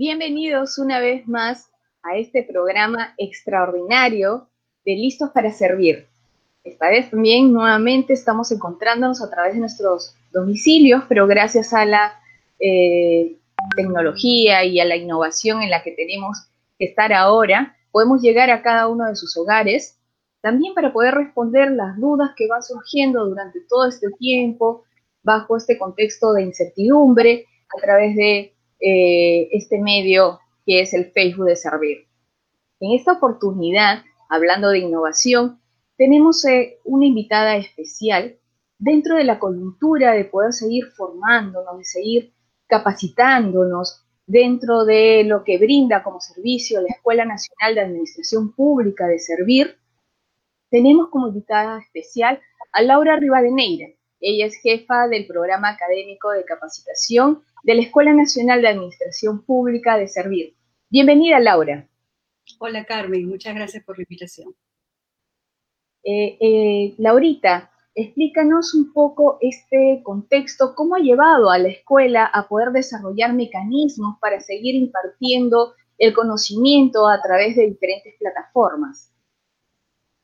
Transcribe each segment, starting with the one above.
Bienvenidos una vez más a este programa extraordinario de Listos para Servir. Esta vez también nuevamente estamos encontrándonos a través de nuestros domicilios, pero gracias a la eh, tecnología y a la innovación en la que tenemos que estar ahora, podemos llegar a cada uno de sus hogares, también para poder responder las dudas que van surgiendo durante todo este tiempo, bajo este contexto de incertidumbre, a través de eh, este medio que es el Facebook de Servir. En esta oportunidad, hablando de innovación, tenemos eh, una invitada especial dentro de la coyuntura de poder seguir formándonos, de seguir capacitándonos dentro de lo que brinda como servicio la Escuela Nacional de Administración Pública de Servir, tenemos como invitada especial a Laura Rivadeneira. Ella es jefa del programa académico de capacitación de la Escuela Nacional de Administración Pública de Servir. Bienvenida, Laura. Hola, Carmen. Muchas gracias por la invitación. Eh, eh, Laurita, explícanos un poco este contexto, cómo ha llevado a la escuela a poder desarrollar mecanismos para seguir impartiendo el conocimiento a través de diferentes plataformas.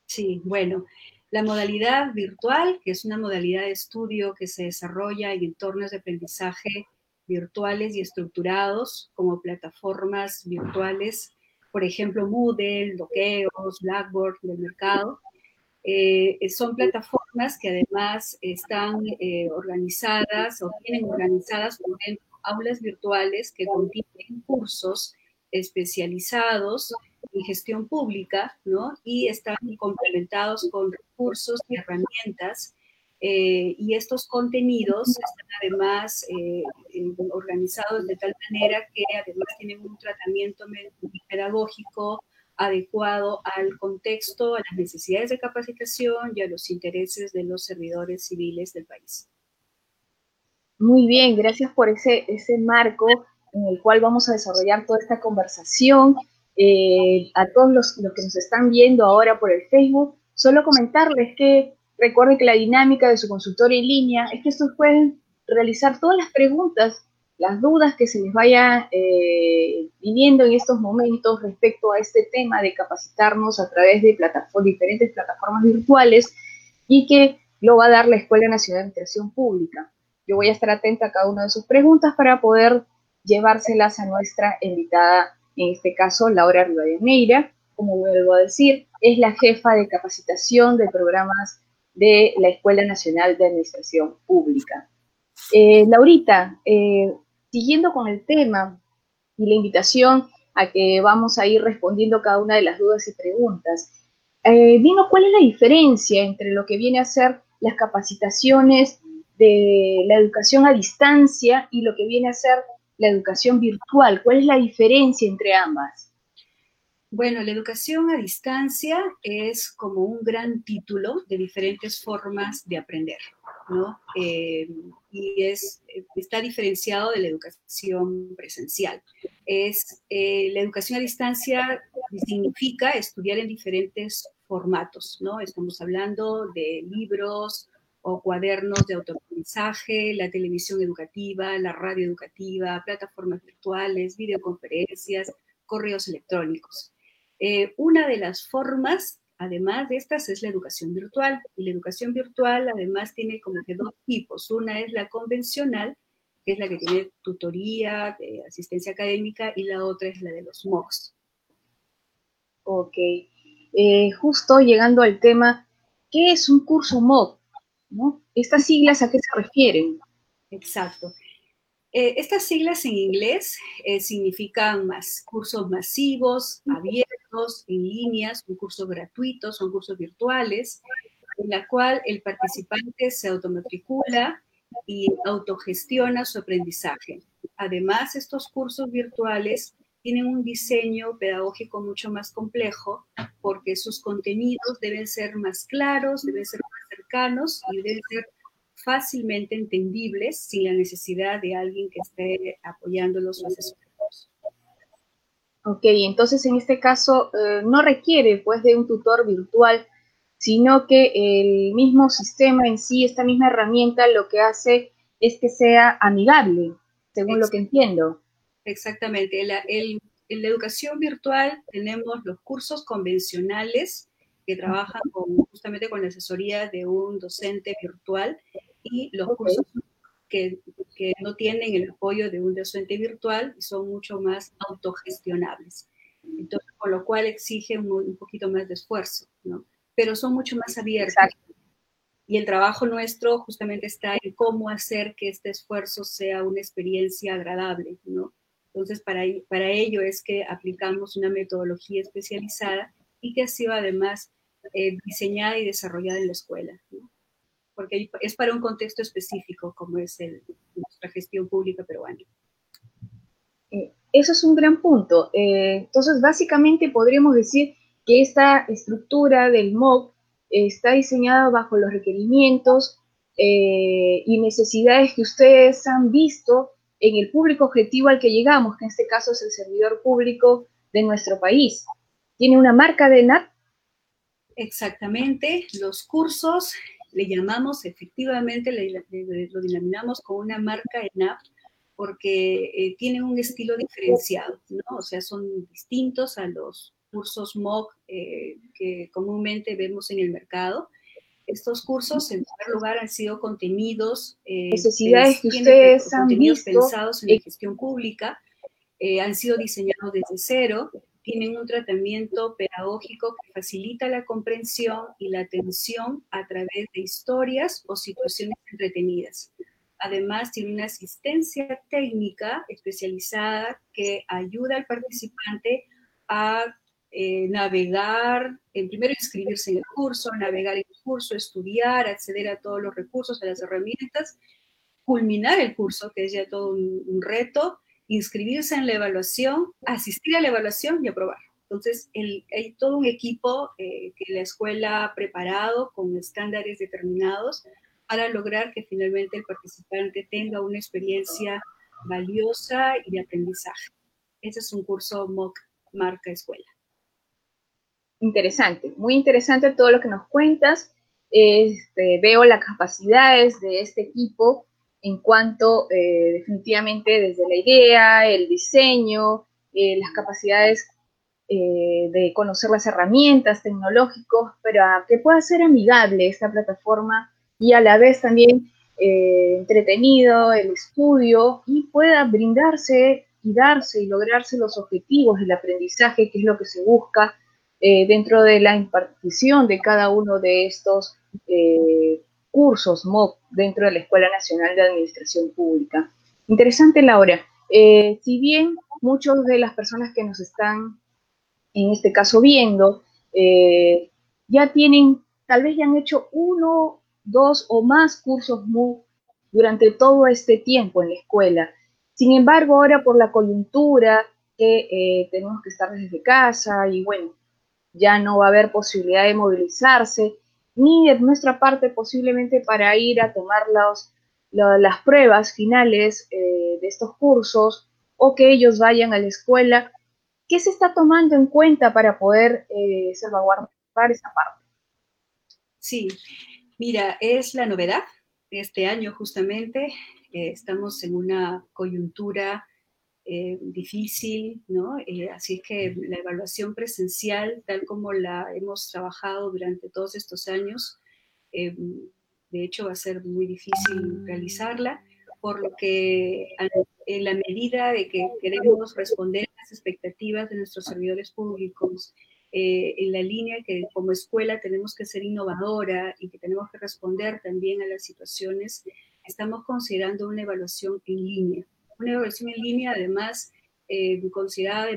Sí, bueno, la modalidad virtual, que es una modalidad de estudio que se desarrolla en entornos de aprendizaje virtuales y estructurados como plataformas virtuales, por ejemplo, Moodle, Doqueos, Blackboard del mercado, eh, son plataformas que además están eh, organizadas o tienen organizadas por aulas virtuales que contienen cursos especializados en gestión pública, ¿no? Y están complementados con recursos y herramientas. Eh, y estos contenidos están además organizados de tal manera que además tienen un tratamiento pedagógico adecuado al contexto, a las necesidades de capacitación y a los intereses de los servidores civiles del país. Muy bien, gracias por ese, ese marco en el cual vamos a desarrollar toda esta conversación. Eh, a todos los, los, que nos están viendo ahora por el Facebook, solo comentarles que recuerden que la dinámica de su consultorio en línea es que estos pueden realizar todas las preguntas las dudas que se les vaya eh, viniendo en estos momentos respecto a este tema de capacitarnos a través de diferentes plataformas virtuales y que lo va a dar la Escuela Nacional de Administración Pública. Yo voy a estar atenta a cada una de sus preguntas para poder llevárselas a nuestra invitada, en este caso Laura Rivadeneira, como vuelvo a decir, es la jefa de capacitación de programas de la Escuela Nacional de Administración Pública. Eh, Laurita, eh, siguiendo con el tema y la invitación a que vamos a ir respondiendo cada una de las dudas y preguntas, eh, dinos cuál es la diferencia entre lo que viene a ser las capacitaciones de la educación a distancia y lo que viene a ser la educación virtual. ¿Cuál es la diferencia entre ambas? Bueno, la educación a distancia es como un gran título de diferentes formas de aprender. ¿no? Eh, y es, está diferenciado de la educación presencial. Es, eh, la educación a distancia significa estudiar en diferentes formatos, ¿no? Estamos hablando de libros o cuadernos de autoaprendizaje, la televisión educativa, la radio educativa, plataformas virtuales, videoconferencias, correos electrónicos. Eh, una de las formas Además de estas es la educación virtual. Y la educación virtual además tiene como que dos tipos. Una es la convencional, que es la que tiene tutoría, asistencia académica, y la otra es la de los MOOCs. Ok. Eh, justo llegando al tema, ¿qué es un curso MOOC? ¿No? ¿Estas siglas a qué se refieren? Exacto. Eh, estas siglas en inglés eh, significan más cursos masivos, abiertos, en línea, son cursos gratuitos, son cursos virtuales, en la cual el participante se automatricula y autogestiona su aprendizaje. Además, estos cursos virtuales tienen un diseño pedagógico mucho más complejo porque sus contenidos deben ser más claros, deben ser más cercanos y deben ser fácilmente entendibles sin la necesidad de alguien que esté apoyándolos o asesorándolos. Ok, entonces en este caso eh, no requiere pues de un tutor virtual, sino que el mismo sistema en sí, esta misma herramienta, lo que hace es que sea amigable, según lo que entiendo. Exactamente. en la educación virtual tenemos los cursos convencionales que trabajan justamente con la asesoría de un docente virtual y los cursos que, no tienen el apoyo de un docente virtual y son mucho más autogestionables. Entonces, con lo cual exige un, poquito más de esfuerzo, ¿no? Pero son mucho más abiertos. Y el trabajo nuestro justamente está en cómo hacer que este esfuerzo sea una experiencia agradable, ¿no? Entonces, para, para ello es que aplicamos una metodología especializada y que ha sido además eh, diseñada y desarrollada en la escuela, ¿no? porque es para un contexto específico como es el, nuestra gestión pública peruana. Eh, eso es un gran punto. Eh, entonces, básicamente podríamos decir que esta estructura del MOOC está diseñada bajo los requerimientos eh, y necesidades que ustedes han visto en el público objetivo al que llegamos, que en este caso es el servidor público de nuestro país. ¿Tiene una marca de NAP? Exactamente, los cursos le llamamos efectivamente, lo denominamos como una marca ENAP porque eh, tienen un estilo diferenciado, ¿no? O sea, son distintos a los cursos MOOC eh, que comúnmente vemos en el mercado. Estos cursos, en primer lugar, han sido contenidos, eh, necesidades que ustedes han visto pensados en la gestión pública, han sido diseñados desde cero tienen un tratamiento pedagógico que facilita la comprensión y la atención a través de historias o situaciones entretenidas. Además, tiene una asistencia técnica especializada que ayuda al participante a eh, navegar, en primero inscribirse en el curso, navegar en el curso, estudiar, acceder a todos los recursos, a las herramientas, culminar el curso, que es ya todo un reto, inscribirse en la evaluación, asistir a la evaluación y aprobar. Entonces, hay todo un equipo eh, que la escuela ha preparado con estándares determinados para lograr que finalmente el participante tenga una experiencia valiosa y de aprendizaje. Ese es un curso MOOC Marca Escuela. Interesante, muy interesante todo lo que nos cuentas. Este, veo las capacidades de este equipo en cuanto eh, definitivamente desde la idea, el diseño, eh, las capacidades eh, de conocer las herramientas tecnológicos, para que pueda ser amigable esta plataforma y a la vez también entretenido el estudio y pueda brindarse y darse y lograrse los objetivos del aprendizaje, que es lo que se busca dentro de la impartición de cada uno de estos cursos MOOC dentro de la Escuela Nacional de Administración Pública. Interesante, Laura. Eh, si bien muchas de las personas que nos están en este caso viendo eh, ya tienen, tal vez ya han hecho uno, dos o más cursos MOOC durante todo este tiempo en la escuela. Sin embargo, ahora por la coyuntura que eh, tenemos que estar desde casa y bueno, ya no va a haber posibilidad de movilizarse, ni de nuestra parte posiblemente para ir a tomar las pruebas finales eh, de estos cursos o que ellos vayan a la escuela. ¿Qué se está tomando en cuenta para poder eh, salvaguardar esa parte? Sí, mira, es la novedad este año justamente. Eh, estamos en una coyuntura eh, difícil, ¿no? Eh, así que la evaluación presencial, tal como la hemos trabajado durante todos estos años, eh, de hecho va a ser muy difícil realizarla, por lo que en la medida de que queremos responder a las expectativas de nuestros servidores públicos, en la línea que como escuela tenemos que ser innovadora y que tenemos que responder también a las situaciones, estamos considerando una evaluación en línea una evaluación en línea, además, eh, considerada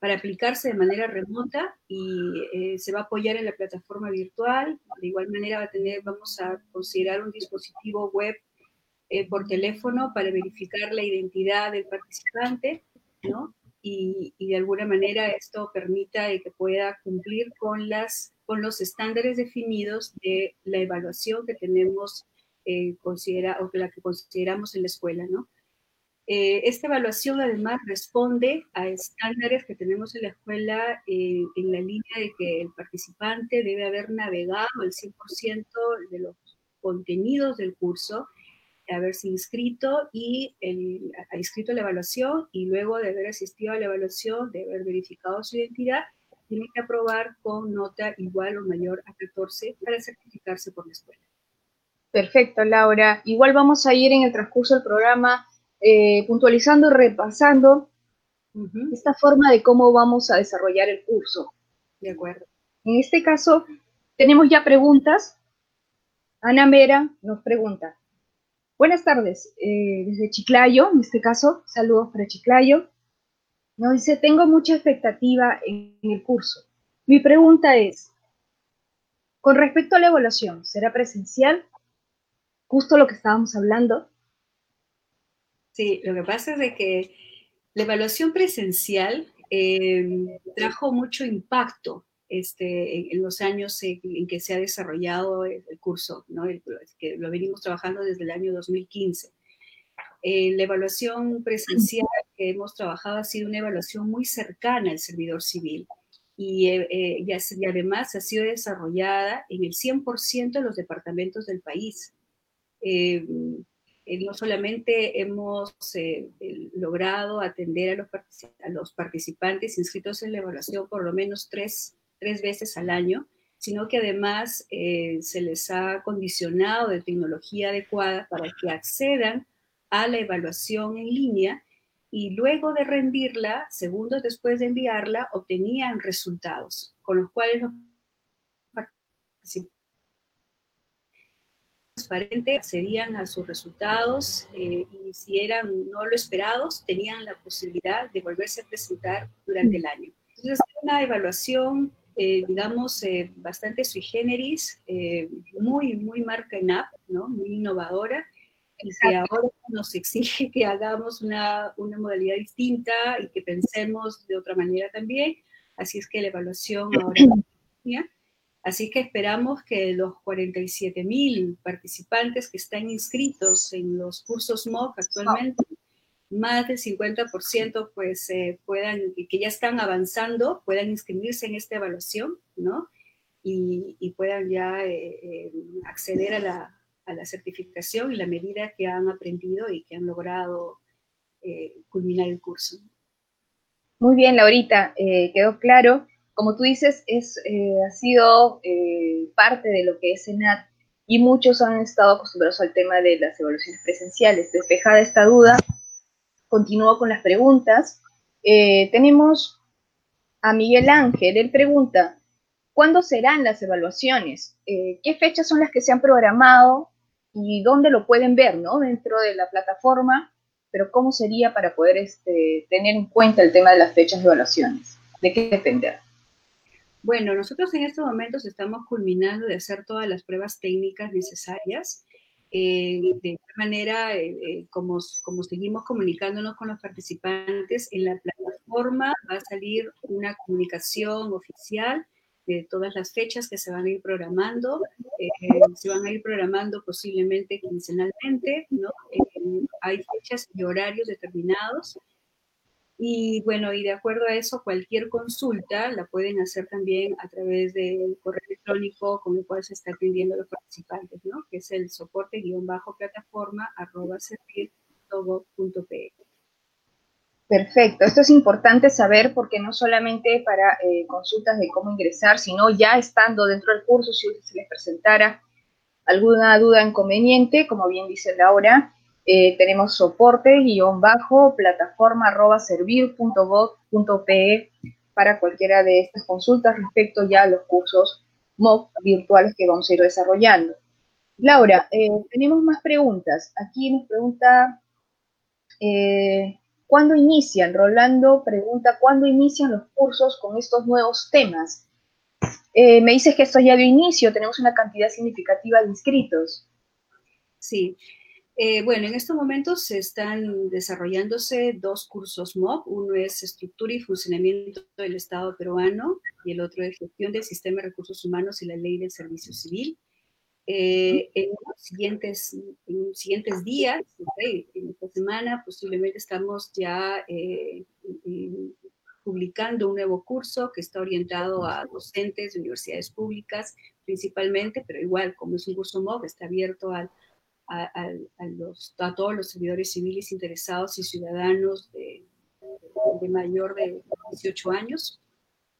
para aplicarse de manera remota y eh, se va a apoyar en la plataforma virtual. De igual manera va a tener, vamos a considerar un dispositivo web eh, por teléfono para verificar la identidad del participante, ¿no? Y, y, de alguna manera esto permita que pueda cumplir con, las, con los estándares definidos de la evaluación que tenemos considera, o la que consideramos en la escuela, ¿no? Eh, esta evaluación además responde a estándares que tenemos en la escuela eh, en la línea de que el participante debe haber navegado el 100% de los contenidos del curso haberse inscrito y el, ha inscrito la evaluación y luego de haber asistido a la evaluación, de haber verificado su identidad, tiene que aprobar con nota igual o mayor a 14 para certificarse por la escuela. Perfecto, Laura. Igual vamos a ir en el transcurso del programa eh, puntualizando, repasando esta forma de cómo vamos a desarrollar el curso. De acuerdo. En este caso, tenemos ya preguntas. Ana Mera nos pregunta, Buenas tardes, eh, desde Chiclayo, en este caso, saludos para Chiclayo. Nos dice, tengo mucha expectativa en, el curso. Mi pregunta es, con respecto a la evaluación, ¿será presencial? Justo lo que estábamos hablando. Sí, lo que pasa es de que la evaluación presencial eh, trajo mucho impacto este, en, los años en, que se ha desarrollado el, curso, ¿no? que lo venimos trabajando desde el año 2015. Eh, la evaluación presencial que hemos trabajado ha sido una evaluación muy cercana al servidor civil y, eh, eh, y, además ha sido desarrollada en el 100% de los departamentos del país. No solamente hemos logrado atender a los, participantes inscritos en la evaluación por lo menos tres tres veces al año, sino que además eh, se les ha condicionado de tecnología adecuada para que accedan a la evaluación en línea y luego de rendirla, segundos después de enviarla, obtenían resultados, con los cuales los participantes accedían a sus resultados eh, y si eran no lo esperados, tenían la posibilidad de volverse a presentar durante el año. Entonces, una evaluación eh, digamos, eh, bastante sui generis, eh, muy, muy marca en app, ¿no? Muy innovadora, y que ahora nos exige que hagamos una, una, modalidad distinta y que pensemos de otra manera también. Así es que la evaluación ahora Así que esperamos que los 47 mil participantes que están inscritos en los cursos MOOC actualmente más del 50% pues eh, puedan, que ya están avanzando, puedan inscribirse en esta evaluación, ¿no? Y, puedan ya eh, eh, acceder a la, certificación y la medida que han aprendido y que han logrado culminar el curso. Muy bien, Laurita, quedó claro. Como tú dices, es, ha sido parte de lo que es ENAT y muchos han estado acostumbrados al tema de las evaluaciones presenciales. Despejada esta duda, continúo con las preguntas. Eh, tenemos a Miguel Ángel, él pregunta, ¿cuándo serán las evaluaciones? Eh, ¿Qué fechas son las que se han programado y dónde lo pueden ver, ¿no? Dentro de la plataforma, pero ¿cómo sería para poder este, tener en cuenta el tema de las fechas de evaluaciones? ¿De qué depender? Bueno, nosotros en estos momentos estamos culminando de hacer todas las pruebas técnicas necesarias eh, de manera, eh, eh, como, como seguimos comunicándonos con los participantes, en la plataforma va a salir una comunicación oficial de todas las fechas que se van a ir programando. se van a ir programando posiblemente quincenalmente, ¿no? hay fechas y horarios determinados y bueno, y de acuerdo a eso, cualquier consulta la pueden hacer también a través del correo electrónico con el cual se está atendiendo a los participantes, ¿no? Que es el soporte-plataforma arroba Perfecto, esto es importante saber porque no solamente para eh, consultas de cómo ingresar, sino ya estando dentro del curso, si se les presentara alguna duda inconveniente, como bien dice Laura, eh, tenemos soporte guion bajo plataforma arroba servir.gov.pe para cualquiera de estas consultas respecto ya a los cursos MOOC virtuales que vamos a ir desarrollando. Laura, eh, tenemos más preguntas. Aquí nos pregunta, eh, ¿cuándo inician? Rolando pregunta, ¿cuándo inician los cursos con estos nuevos temas? me dices que esto ya dio inicio, tenemos una cantidad significativa de inscritos. Sí, eh, bueno, en estos momentos se están desarrollándose dos cursos MOOC. Uno es Estructura y Funcionamiento del Estado peruano y el otro es Gestión del Sistema de Recursos Humanos y la Ley del Servicio Civil. Eh, en, los siguientes, en siguientes días, en esta semana, posiblemente estamos ya eh, publicando un nuevo curso que está orientado a docentes de universidades públicas principalmente, pero igual, como es un curso MOOC, está abierto al a, todos los servidores civiles interesados y ciudadanos de, mayor de 18 años.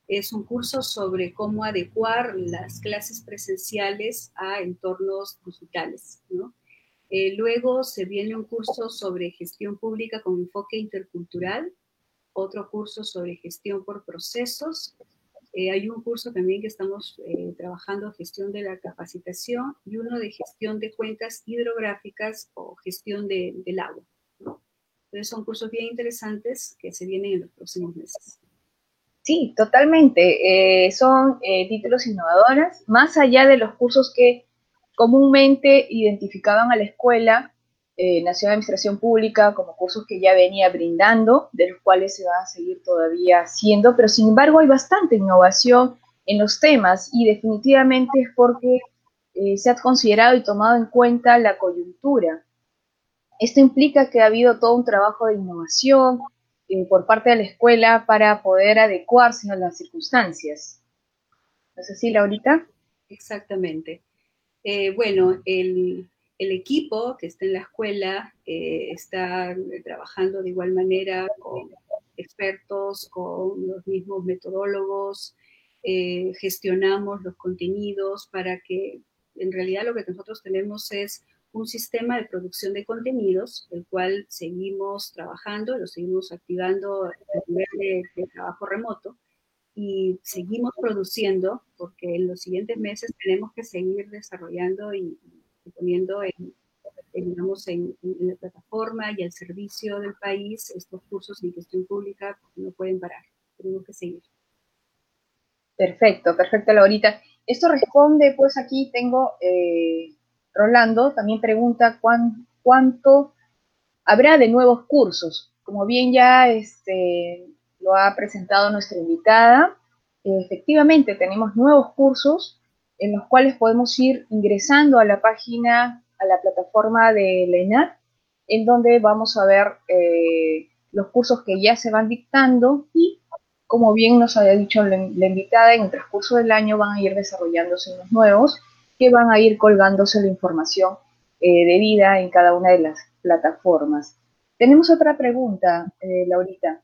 Es un curso sobre cómo adecuar las clases presenciales a entornos digitales. Eh, luego se viene un curso sobre gestión pública con enfoque intercultural, otro curso sobre gestión por procesos. Eh, hay un curso también que estamos eh, trabajando, gestión de la capacitación, y uno de gestión de cuencas hidrográficas o gestión del agua. Entonces son cursos bien interesantes que se vienen en los próximos meses. Sí, totalmente. Eh, son eh, títulos innovadores, más allá de los cursos que comúnmente identificaban a la Escuela eh, Nacional de Administración Pública como cursos que ya venía brindando, de los cuales se va a seguir todavía haciendo, pero sin embargo hay bastante innovación en los temas y definitivamente es porque se ha considerado y tomado en cuenta la coyuntura esto implica que ha habido todo un trabajo de innovación eh, por parte de la escuela para poder adecuarse a las circunstancias. ¿No sé si, Laurita? Exactamente. Eh, bueno, el, equipo que está en la escuela eh, está trabajando de igual manera con expertos, con los mismos metodólogos, gestionamos los contenidos para que en realidad lo que nosotros tenemos es un sistema de producción de contenidos, el cual seguimos trabajando, lo seguimos activando a nivel de, trabajo remoto y seguimos produciendo porque en los siguientes meses tenemos que seguir desarrollando y, poniendo en, en, la plataforma y al servicio del país estos cursos de gestión pública no pueden parar, tenemos que seguir. Perfecto, perfecto, Laurita. Esto responde, pues aquí tengo eh, Rolando también pregunta cuánto habrá de nuevos cursos. Como bien ya este, lo ha presentado nuestra invitada, efectivamente tenemos nuevos cursos en los cuales podemos ir ingresando a la página, a la plataforma de la en donde vamos a ver eh, los cursos que ya se van dictando y, como bien nos había dicho la, la invitada, en el transcurso del año van a ir desarrollándose unos nuevos que van a ir colgándose la información eh, debida en cada una de las plataformas. Tenemos otra pregunta, eh, Laurita.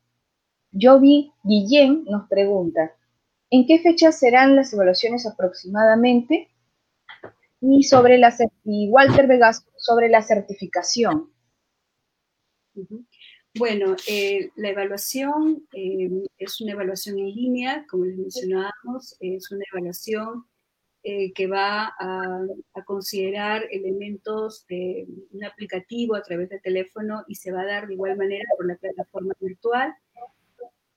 Jovi Guillén nos pregunta, ¿en qué fecha serán las evaluaciones aproximadamente? Y sobre la Walter Vegas sobre la certificación. Bueno, eh, la evaluación es una evaluación en línea, como les mencionábamos, es una evaluación eh, que va a, considerar elementos de un aplicativo a través del teléfono y se va a dar de igual manera por la plataforma virtual.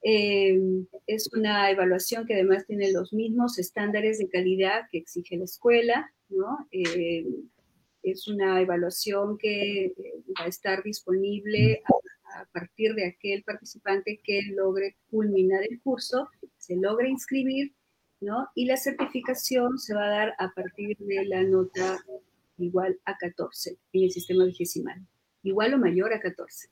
Eh, es una evaluación que además tiene los mismos estándares de calidad que exige la escuela, ¿no? Eh, es una evaluación que va a estar disponible a, partir de aquel participante que logre culminar el curso, se logre inscribir y la certificación se va a dar a partir de la nota igual a 14 en el sistema vigesimal, igual o mayor a 14.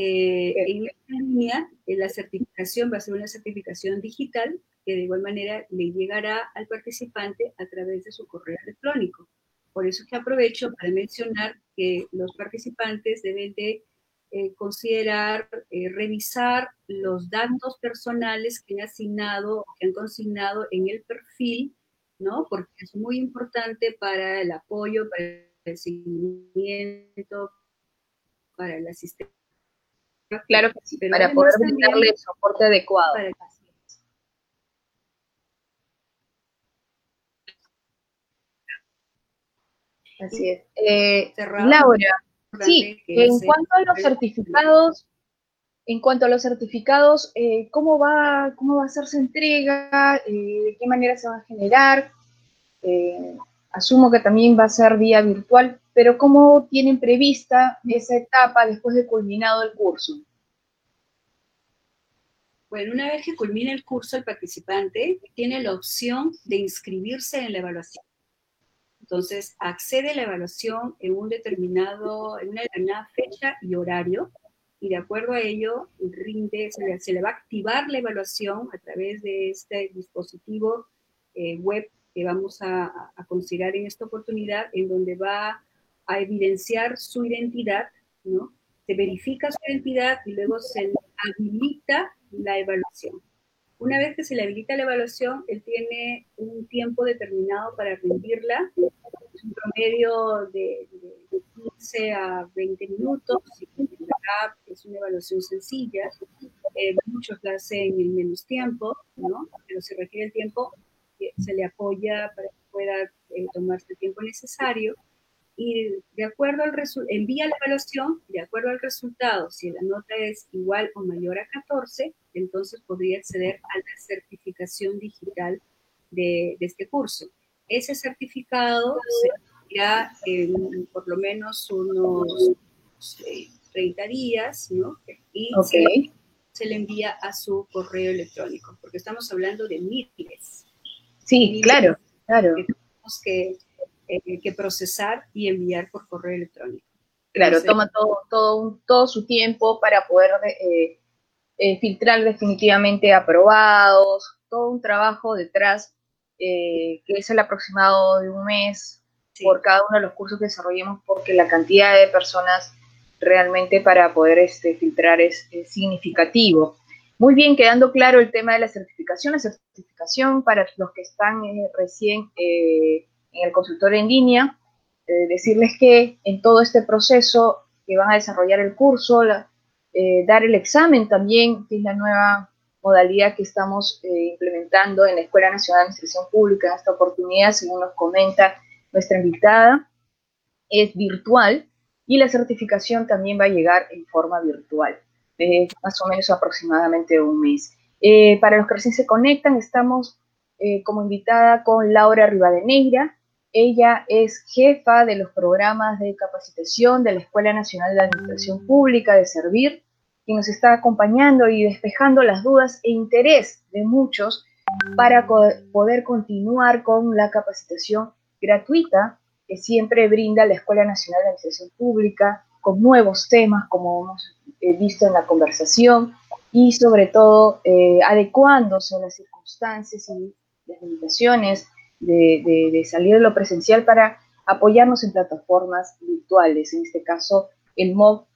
Eh, en esta línea, eh, la certificación va a ser una certificación digital que de igual manera le llegará al participante a través de su correo electrónico. Por eso es que aprovecho para mencionar que los participantes deben de eh, considerar, eh, revisar los datos personales que han asignado, que han consignado en el perfil, ¿no? Porque es muy importante para el apoyo, para el seguimiento, para el asistencia. Claro que sí, para poder brindarle el soporte adecuado. Así es. Eh, Laura, Sí, en cuanto a los certificados, en cuanto a los certificados, eh, ¿cómo, va, ¿cómo va a su entrega? Eh, ¿De qué manera se va a generar? Eh, asumo que también va a ser vía virtual, pero ¿cómo tienen prevista esa etapa después de culminado el curso? Bueno, una vez que culmine el curso, el participante tiene la opción de inscribirse en la evaluación. Entonces, accede a la evaluación en, un determinado, en una determinada fecha y horario, y de acuerdo a ello, rinde, se le, va a activar la evaluación a través de este dispositivo eh, web que vamos a, considerar en esta oportunidad, en donde va a evidenciar su identidad, ¿no? Se verifica su identidad y luego se habilita la evaluación. Una vez que se le habilita la evaluación, él tiene un tiempo determinado para rendirla, un promedio de, 15 a 20 minutos, es una evaluación sencilla, eh, muchos la hacen en menos tiempo, ¿no? pero si requiere el tiempo, se le apoya para que pueda eh, tomarse el tiempo necesario y de acuerdo al resultado, envía la evaluación, de acuerdo al resultado, si la nota es igual o mayor a 14, entonces podría acceder a la certificación digital de, este curso. Ese certificado será en por lo menos unos 30 días, ¿no? Y se, le envía a su correo electrónico, porque estamos hablando de miles. Sí, claro, claro. que eh, que procesar y enviar por correo electrónico. Claro, toma todo, todo, todo su tiempo para poder eh, eh, filtrar definitivamente aprobados, todo un trabajo detrás que es el aproximado de un mes por cada uno de los cursos que desarrollemos porque la cantidad de personas realmente para poder este, filtrar es, significativo. Muy bien, quedando claro el tema de la certificación. La certificación para los que están recién en el consultorio en línea, eh, decirles que en todo este proceso que van a desarrollar el curso, eh, dar el examen también, que es la nueva modalidad que estamos eh, implementando en la Escuela Nacional de Administración Pública en esta oportunidad, según nos comenta nuestra invitada, es virtual y la certificación también va a llegar en forma virtual, más o menos aproximadamente un mes. para los que recién se conectan, estamos como invitada con Laura Rivadeneira, ella es jefa de los programas de capacitación de la Escuela Nacional de Administración Pública de Servir y nos está acompañando y despejando las dudas e interés de muchos para poder continuar con la capacitación gratuita que siempre brinda la Escuela Nacional de Administración Pública nuevos temas como hemos eh, visto en la conversación y sobre todo eh, adecuándose a las circunstancias y las limitaciones de, salir de lo presencial para apoyarnos en plataformas virtuales. En este caso, el MOOC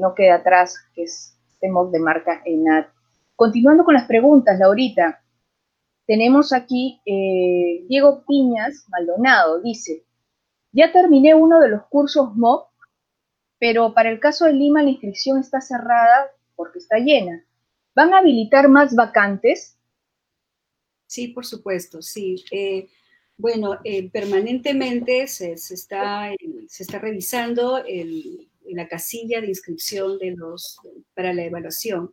no queda atrás, que es este MOOC de marca ENAD. Continuando con las preguntas, Laurita, tenemos aquí eh, Diego Piñas Maldonado, dice, ya terminé uno de los cursos MOOC, pero para el caso de Lima la inscripción está cerrada porque está llena. ¿Van a habilitar más vacantes? Sí, por supuesto, sí. Eh, bueno, eh, permanentemente se, está, revisando la casilla de inscripción de los, para la evaluación.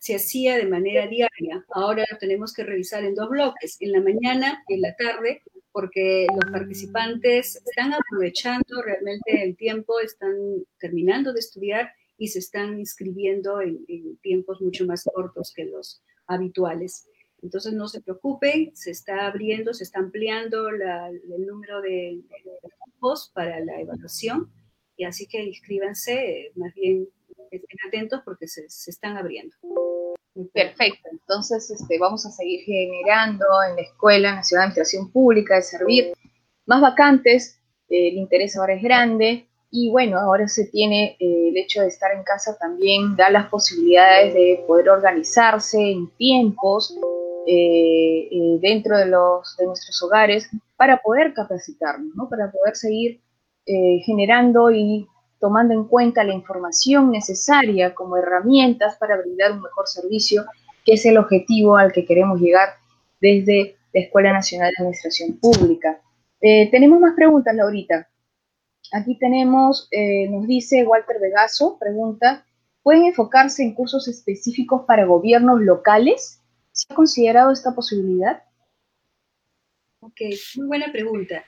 Se hacía de manera diaria, ahora lo tenemos que revisar en dos bloques, en la mañana y en la tarde, porque los participantes están aprovechando realmente el tiempo, están terminando de estudiar y se están inscribiendo en tiempos mucho más cortos que los habituales. Entonces no se preocupen, se está abriendo, se está ampliando el número de, grupos para la evaluación y así que inscríbanse, más bien estén atentos porque se, están abriendo. Perfecto, entonces este, vamos a seguir generando en la Escuela Nacional de Administración Pública de Servir. Más vacantes, eh, el interés ahora es grande y bueno, ahora se tiene eh, el hecho de estar en casa también da las posibilidades de poder organizarse en tiempos eh, dentro de, los, de nuestros hogares para poder capacitarnos, ¿no? para poder seguir generando y tomando en cuenta la información necesaria como herramientas para brindar un mejor servicio, que es el objetivo al que queremos llegar desde la Escuela Nacional de Administración Pública. tenemos más preguntas, Laurita. Aquí tenemos, nos dice Walter Vegaso, pregunta, ¿pueden enfocarse en cursos específicos para gobiernos locales? ¿Se ha considerado esta posibilidad? Ok, muy buena pregunta.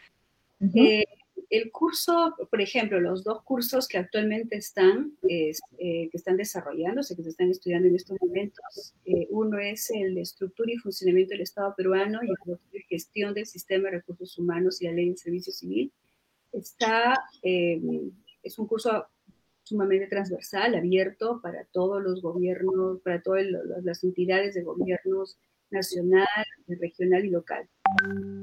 Eh, el curso, por ejemplo, los dos cursos que actualmente están, eh, que están desarrollándose, que se están estudiando en estos momentos, eh, uno es el de estructura y funcionamiento del Estado peruano y el otro de gestión del sistema de recursos humanos y la ley de servicio civil. Está, es un curso sumamente transversal, abierto para todos los gobiernos, para todas las entidades de gobiernos nacional, regional y local.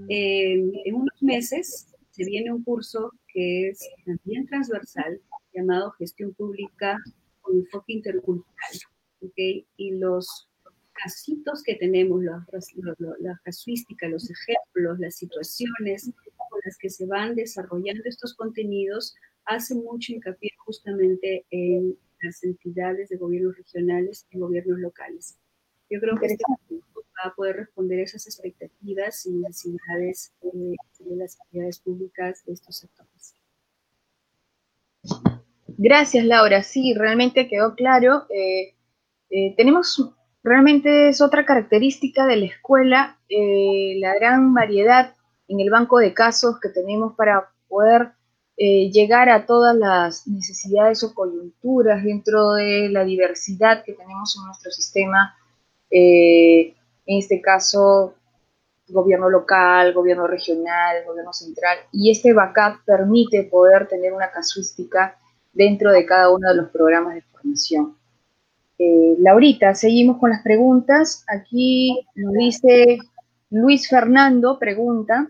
en unos meses se viene un curso que es también transversal, llamado Gestión Pública con enfoque intercultural. ¿okay? Y los casitos que tenemos, la, la casuística, los ejemplos, las situaciones con las que se van desarrollando estos contenidos, hace mucho hincapié justamente en las entidades de gobiernos regionales y gobiernos locales. Yo creo que este a poder responder esas expectativas y necesidades de, las actividades públicas de estos sectores. Gracias, Laura. Sí, realmente quedó claro. Eh, eh, tenemos, realmente es otra característica de la escuela, eh, la gran variedad en el banco de casos que tenemos para poder llegar a todas las necesidades o coyunturas dentro de la diversidad que tenemos en nuestro sistema eh, en este caso gobierno local, gobierno regional, gobierno central, y este backup permite poder tener una casuística dentro de cada uno de los programas de formación. Eh, Laurita, seguimos con las preguntas. Aquí nos dice Luis Fernando, pregunta,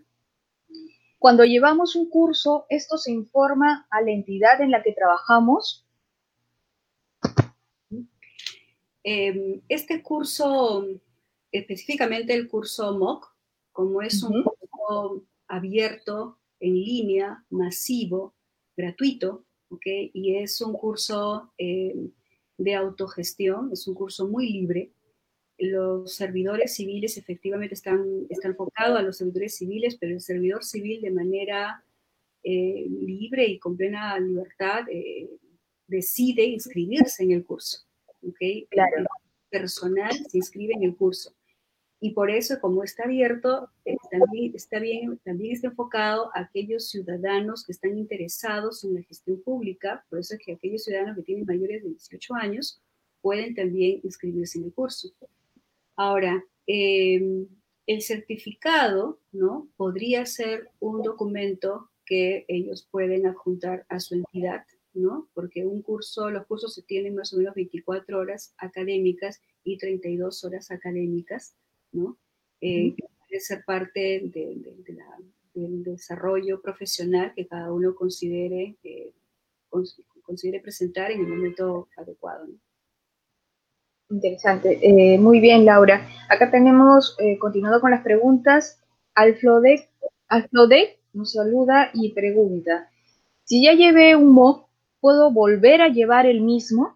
cuando llevamos un curso, ¿esto se informa a la entidad en la que trabajamos? Em, este curso, específicamente el curso MOOC, como es un curso abierto, en línea, masivo, gratuito, y es un curso em, de autogestión, es un curso muy libre. Los servidores civiles efectivamente están, están enfocados a los servidores civiles, pero el servidor civil de manera eh, libre y con plena libertad eh, decide inscribirse en el curso. Claro. personal se inscribe en el curso. Y por eso, como está abierto, eh, también, está bien, también está enfocado a aquellos ciudadanos que están interesados en la gestión pública, por eso es que aquellos ciudadanos que tienen mayores de 18 años pueden también inscribirse en el curso. Ahora, em, el certificado, ¿no? Podría ser un documento que ellos pueden adjuntar a su entidad ¿no? Porque un curso, los cursos se tienen más o menos 24 horas académicas y 32 horas académicas, ¿no? Eh, puede ser parte del desarrollo profesional que cada uno considere, eh, considere presentar en el momento adecuado, Interesante. Eh, muy bien, Laura. Acá tenemos, continuando con las preguntas, Alflodec, Alflodec nos saluda y pregunta, si ya llevé un MOOC ¿Puedo volver a llevar el mismo?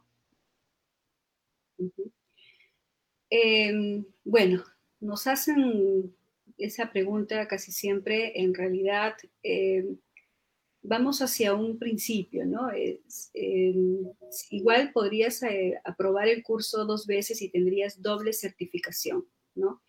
Em, bueno, nos hacen esa pregunta casi siempre, en realidad em, vamos hacia un principio, ¿no? Em, igual podrías eh, aprobar el curso dos veces y tendrías doble certificación, ¿no?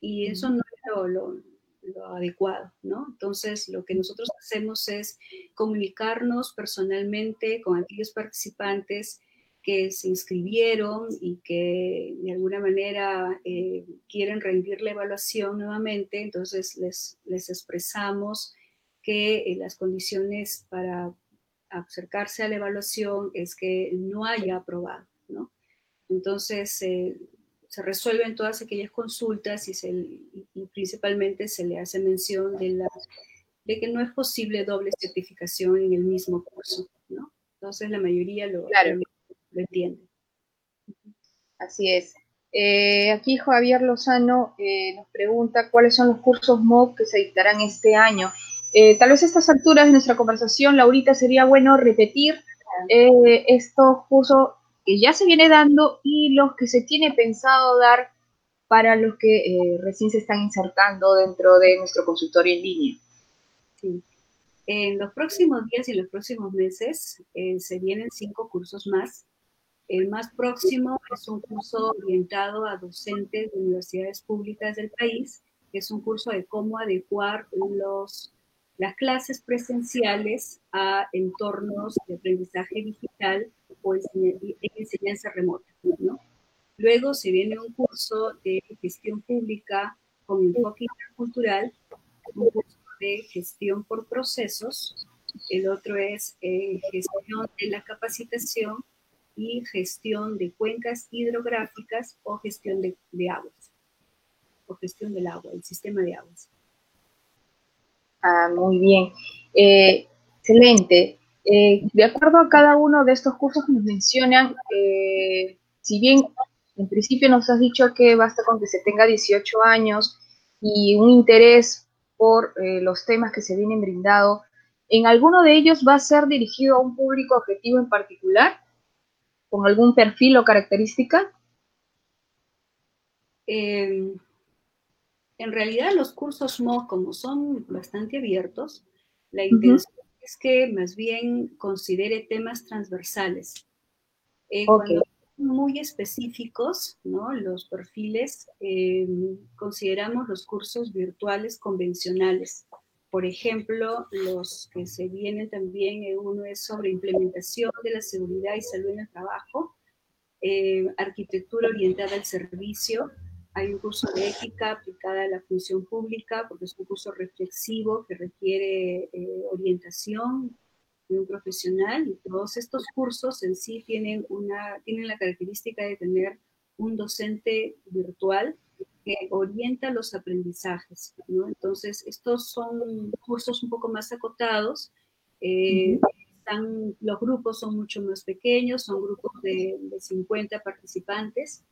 Y eso no es lo lo adecuado, ¿no? Entonces, lo que nosotros hacemos es comunicarnos personalmente con aquellos participantes que se inscribieron y que de alguna manera eh, quieren rendir la evaluación nuevamente, entonces les, les expresamos que eh, las condiciones para acercarse a la evaluación es que no haya aprobado, ¿no? Entonces, eh, se resuelven todas aquellas consultas y, se, principalmente se le hace mención de, la, de que no es posible doble certificación en el mismo curso, ¿no? Entonces la mayoría lo, entiende. Así es. Eh, aquí Javier Lozano eh, nos pregunta cuáles son los cursos MOOC que se dictarán este año. Eh, tal vez a estas alturas de nuestra conversación, Laurita, sería bueno repetir estos cursos que ya se viene dando y los que se tiene pensado dar para los que eh, recién se están insertando dentro de nuestro consultorio en línea. Sí. En los próximos días y los próximos meses eh, se vienen cinco cursos más. El más próximo es un curso orientado a docentes de universidades públicas del país, que es un curso de cómo adecuar los, las clases presenciales a entornos de aprendizaje digital o en enseñanza remota. ¿no? Luego se viene un curso de gestión pública con enfoque intercultural, un curso de gestión por procesos, el otro es eh, gestión de la capacitación y gestión de cuencas hidrográficas o gestión de, de aguas, o gestión del agua, el sistema de aguas. Ah, muy bien. Eh, excelente. Eh, de acuerdo a cada uno de estos cursos que nos mencionan, eh, si bien en principio nos has dicho que basta con que se tenga 18 años y un interés por los temas que se vienen brindado, ¿en alguno de ellos va a ser dirigido a un público objetivo en particular? ¿Con algún perfil o característica? Em, en realidad los cursos MOOC, como son bastante abiertos, la intención es que más bien considere temas transversales. Eh, cuando son muy específicos, ¿no? los perfiles, em, consideramos los cursos virtuales convencionales. Por ejemplo, los que se vienen también, eh, uno es sobre implementación de la seguridad y salud en el trabajo, eh, arquitectura orientada al servicio, hay un curso de ética aplicada a la función pública, porque es un curso reflexivo que requiere eh, orientación de un profesional. Y todos estos cursos en sí tienen, una, tienen la característica de tener un docente virtual que orienta los aprendizajes. ¿no? Entonces, estos son cursos un poco más acotados. Eh, están, los grupos son mucho más pequeños, son grupos de, de 50 participantes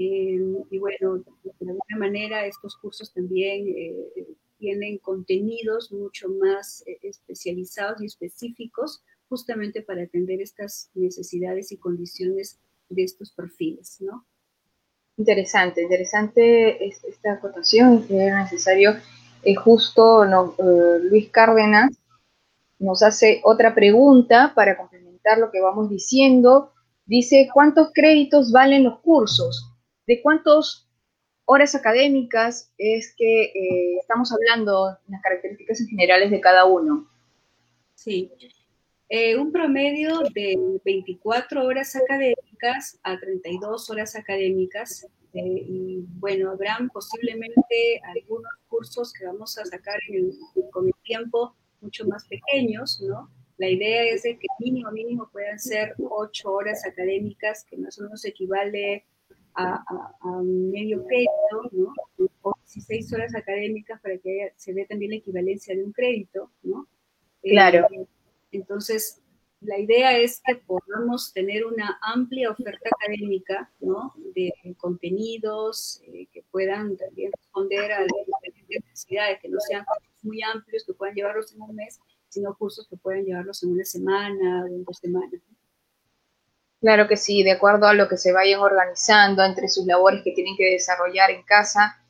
eh, y bueno, de alguna manera estos cursos también eh, tienen contenidos mucho más especializados y específicos justamente para atender estas necesidades y condiciones de estos perfiles, ¿no? Interesante, interesante esta acotación que era necesario. justo no, Luis Cárdenas nos hace otra pregunta para complementar lo que vamos diciendo. Dice, ¿cuántos créditos valen los cursos? ¿De cuántas horas académicas es que eh, estamos hablando, las características generales de cada uno? Sí, eh, un promedio de 24 horas académicas a 32 horas académicas. Eh, y bueno, habrán posiblemente algunos cursos que vamos a sacar con el tiempo mucho más pequeños, ¿no? La idea es de que mínimo, mínimo puedan ser 8 horas académicas, que más o menos equivale a, medio crédito, ¿no? O 16 horas académicas para que se dé también la equivalencia de un crédito, ¿no? Eh, claro. Entonces, la idea es que podamos tener una amplia oferta académica, ¿no? De contenidos eh, que puedan también responder a las diferentes necesidades, que no sean muy amplios, que puedan llevarlos en un mes, sino cursos que puedan llevarlos en una semana o en dos semanas. Claro que sí, de acuerdo a lo que se vayan organizando entre sus labores que tienen que desarrollar en casa,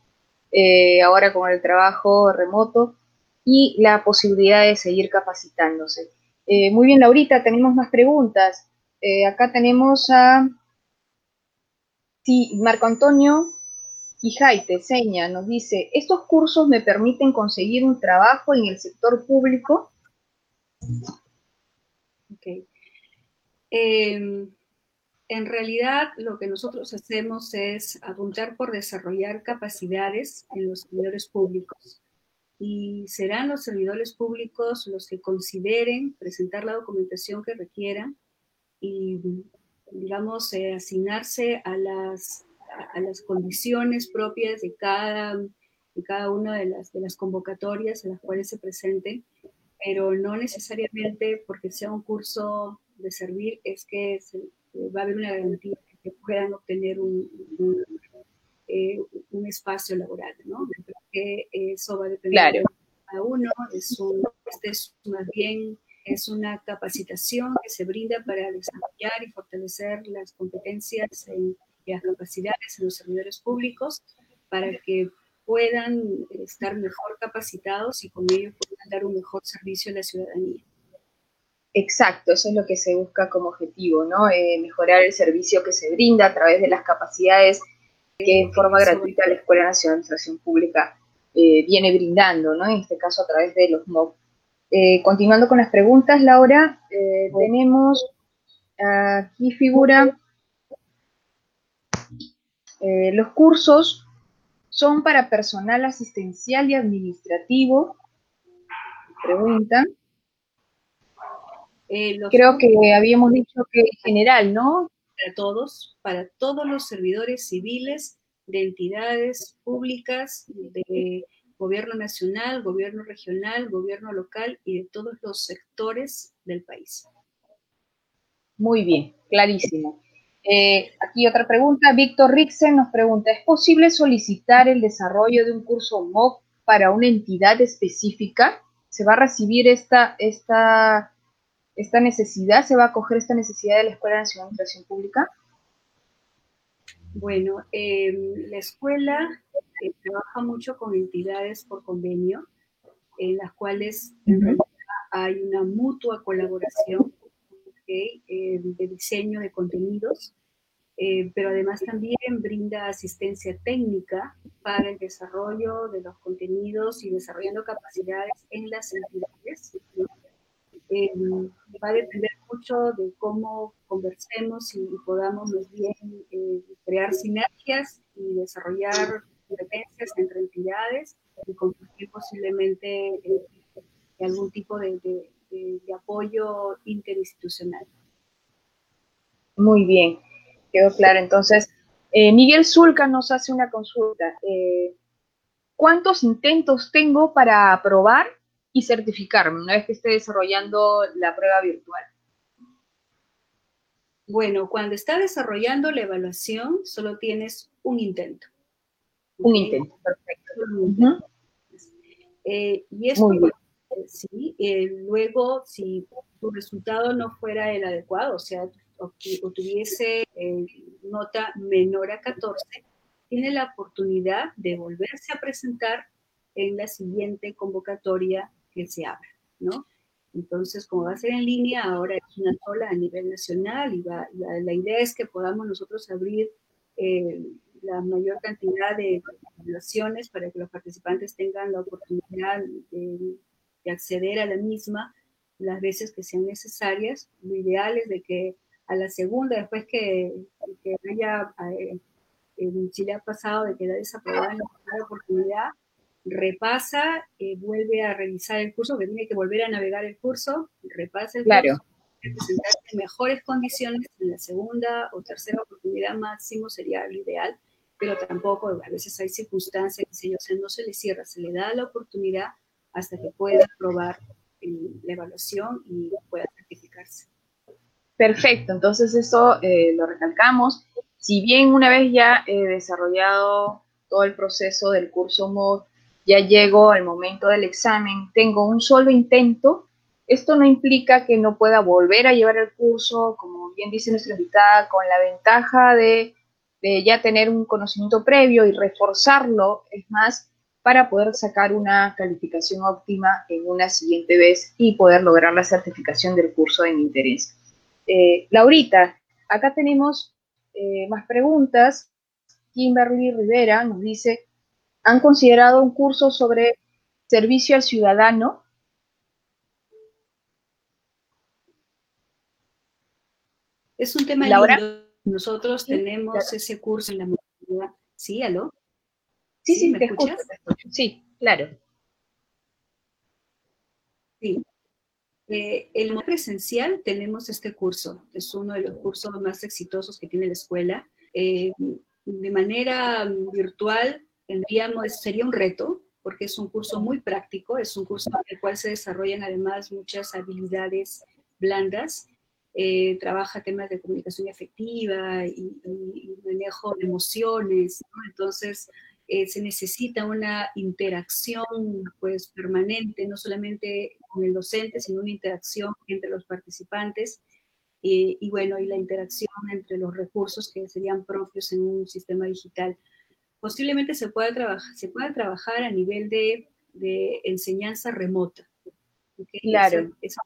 eh, ahora con el trabajo remoto y la posibilidad de seguir capacitándose. Eh, muy bien, Laurita, tenemos más preguntas. Eh, acá tenemos a sí, Marco Antonio Quijaite, seña, nos dice, ¿estos cursos me permiten conseguir un trabajo en el sector público? Ok. Em, en realidad lo que nosotros hacemos es apuntar por desarrollar capacidades en los servidores públicos. Y serán los servidores públicos los que consideren presentar la documentación que requieran y, digamos, eh, asignarse a las, a las condiciones propias de cada, de cada una de las, de las convocatorias a las cuales se presenten, pero no necesariamente porque sea un curso de servir es que se, va a haber una garantía que puedan obtener un, eh, un, espacio laboral, ¿no? Que eso va a depender de cada uno, es un, este es más bien es una capacitación que se brinda para desarrollar y fortalecer las competencias y las capacidades en los servidores públicos para que puedan estar mejor capacitados y con ello puedan dar un mejor servicio a la ciudadanía. Exacto, eso es lo que se busca como objetivo, ¿no? Eh, mejorar el servicio que se brinda a través de las capacidades que en forma gratuita la Escuela Nacional de Administración Pública eh, viene brindando, ¿no? En este caso a través de los MOOC. Eh, continuando con las preguntas, Laura, tenemos aquí figura los cursos son para personal asistencial y administrativo. Pregunta. Eh, Creo que habíamos dicho que en general, ¿no? Para todos, para todos los servidores civiles de entidades públicas, de gobierno nacional, gobierno regional, gobierno local y de todos los sectores del país. Muy bien, clarísimo. Eh, aquí otra pregunta. Víctor Rixen nos pregunta, ¿es posible solicitar el desarrollo de un curso MOOC para una entidad específica? ¿Se va a recibir esta, esta, esta necesidad? ¿Se va a acoger esta necesidad de la Escuela Nacional de Administración Pública? Bueno, em, la escuela eh, trabaja mucho con entidades por convenio, en las cuales en realidad hay una mutua colaboración eh, de diseño de contenidos, eh, pero además también brinda asistencia técnica para el desarrollo de los contenidos y desarrollando capacidades en las entidades. Eh, va a depender mucho de cómo conversemos y podamos más bien crear sinergias y desarrollar competencias entre entidades y compartir posiblemente algún tipo de, de, apoyo interinstitucional. Muy bien, quedó claro. Entonces, eh, Miguel Zulca nos hace una consulta. Eh, ¿Cuántos intentos tengo para aprobar y certificarme una vez que esté desarrollando la prueba virtual? Bueno, cuando está desarrollando la evaluación, solo tienes un intento. Un intento, perfecto. Eh, y esto, ¿sí? Eh, luego, si tu resultado no fuera el adecuado, o sea, o, tuviese eh, nota menor a 14, tiene la oportunidad de volverse a presentar en la siguiente convocatoria que se abra, ¿no? Entonces, como va a ser en línea, ahora es una sola a nivel nacional y la, idea es que podamos nosotros abrir eh, la mayor cantidad de evaluaciones para que los participantes tengan la oportunidad de acceder a la misma las veces que sean necesarias. Lo ideal es de que a la segunda, después que, haya, eh, en Chile ha pasado de quedar desaprobada la oportunidad, repasa, eh, vuelve a revisar el curso, que tiene que volver a navegar el curso, repasa el claro. curso, presentarse en mejores condiciones en la segunda o tercera oportunidad máximo sería lo ideal, pero tampoco, a veces hay circunstancias, que o sea, no se le cierra, se le da la oportunidad hasta que pueda aprobar la evaluación y pueda certificarse. Perfecto, entonces eso eh, lo recalcamos. Si bien una vez ya he desarrollado todo el proceso del curso MOD, ya llego al momento del examen, tengo un solo intento, esto no implica que no pueda volver a llevar el curso, como bien dice nuestra invitada, con la ventaja de, ya tener un conocimiento previo y reforzarlo, es más, para poder sacar una calificación óptima en una siguiente vez y poder lograr la certificación del curso de mi interés. Eh, Laurita, acá tenemos eh, más preguntas. Kimberly Rivera nos dice, ¿han considerado un curso sobre servicio al ciudadano? Es un tema Laura. Nosotros tenemos ese curso en la universidad. Sí, aló. Sí, sí, ¿me escuchas? Sí, claro. Sí. Eh, el presencial tenemos este curso, es uno de los cursos más exitosos que tiene la escuela. Eh, de manera virtual, tendríamos, sería un reto, porque es un curso muy práctico, es un curso en el cual se desarrollan además muchas habilidades blandas. Eh, trabaja temas de comunicación efectiva y, manejo de emociones, entonces eh, se necesita una interacción pues permanente, no solamente con el docente, sino una interacción entre los participantes eh, y bueno, y la interacción entre los recursos que serían propios en un sistema digital. Posiblemente se pueda, trabajar, se pueda trabajar a nivel de, de enseñanza remota. Claro. Es,